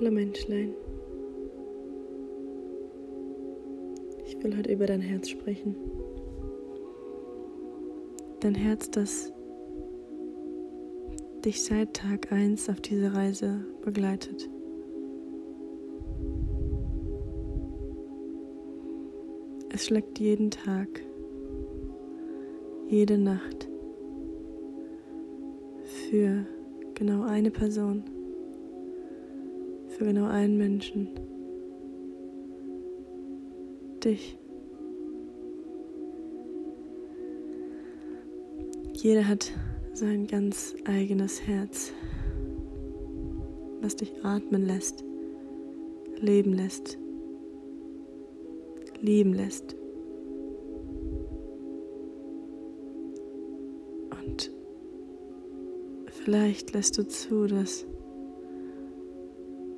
Hallo Menschlein. Ich will heute über dein Herz sprechen. Dein Herz, das dich seit Tag 1 auf diese Reise begleitet. Es schlägt jeden Tag, jede Nacht für genau eine Person, für genau einen Menschen, dich. Jeder hat sein ganz eigenes Herz, was dich atmen lässt, leben lässt, lieben lässt. Und vielleicht lässt du zu, dass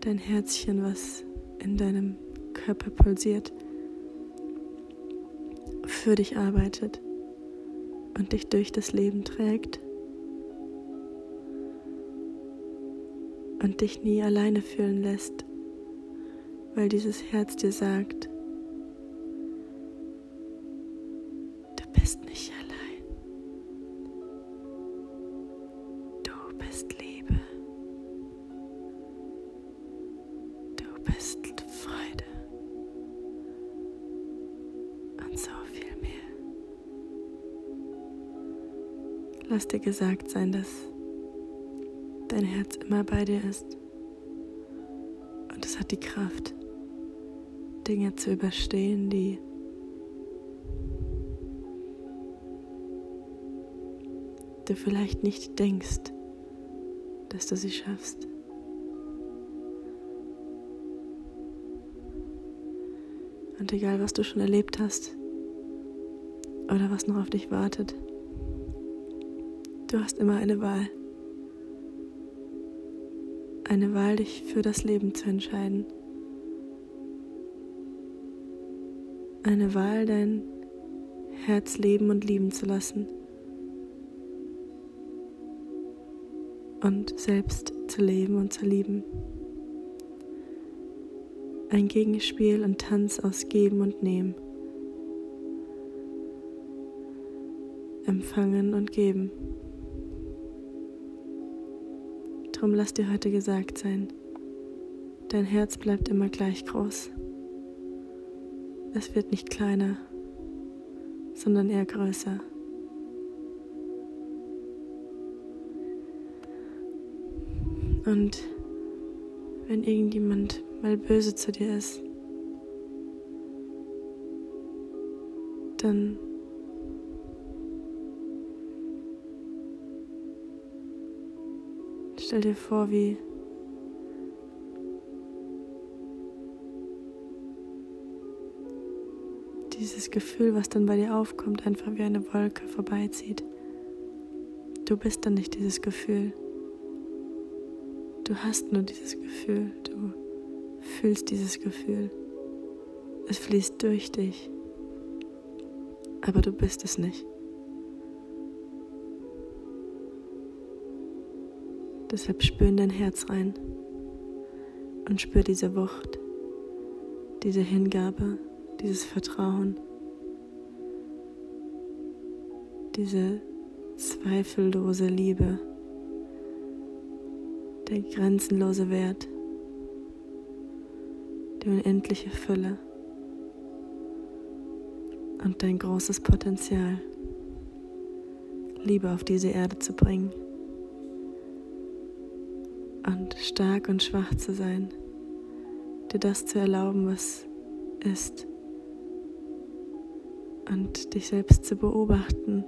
dein Herzchen, was in deinem Körper pulsiert, für dich arbeitet und dich durch das Leben trägt und dich nie alleine fühlen lässt, weil dieses Herz dir sagt, Lass dir gesagt sein, dass dein Herz immer bei dir ist. Und es hat die Kraft, Dinge zu überstehen, die du vielleicht nicht denkst, dass du sie schaffst. Und egal, was du schon erlebt hast oder was noch auf dich wartet, du hast immer eine Wahl eine Wahl, dich für das Leben zu entscheiden. Eine Wahl, dein Herz leben und lieben zu lassen. Und selbst zu leben und zu lieben. Ein Gegenspiel und Tanz aus Geben und Nehmen. Empfangen und Geben. Drum lass dir heute gesagt sein, dein Herz bleibt immer gleich groß. Es wird nicht kleiner, sondern eher größer. Und wenn irgendjemand mal böse zu dir ist, dann Stell dir vor, wie dieses Gefühl, was dann bei dir aufkommt, einfach wie eine Wolke vorbeizieht. Du bist dann nicht dieses Gefühl. Du hast nur dieses Gefühl. Du fühlst dieses Gefühl. Es fließt durch dich. Aber du bist es nicht. Deshalb spür in dein Herz rein und spür diese Wucht, diese Hingabe, dieses Vertrauen, diese zweifellose Liebe, der grenzenlose Wert, die unendliche Fülle und dein großes Potenzial, Liebe auf diese Erde zu bringen und stark und schwach zu sein, dir das zu erlauben, was ist und dich selbst zu beobachten,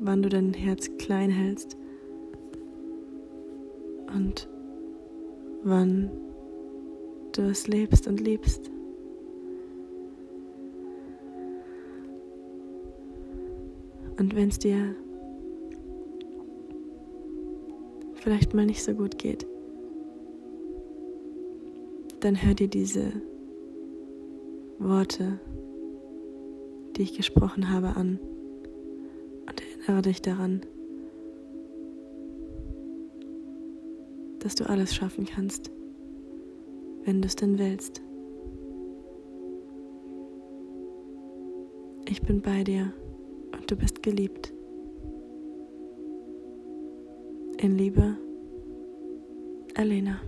wann du dein Herz klein hältst und wann du es lebst und liebst. Und wenn es dir vielleicht mal nicht so gut geht, dann hör dir diese Worte, die ich gesprochen habe, an und erinnere dich daran, dass du alles schaffen kannst, wenn du es denn willst. Ich bin bei dir und du bist geliebt. In Liebe, Elena.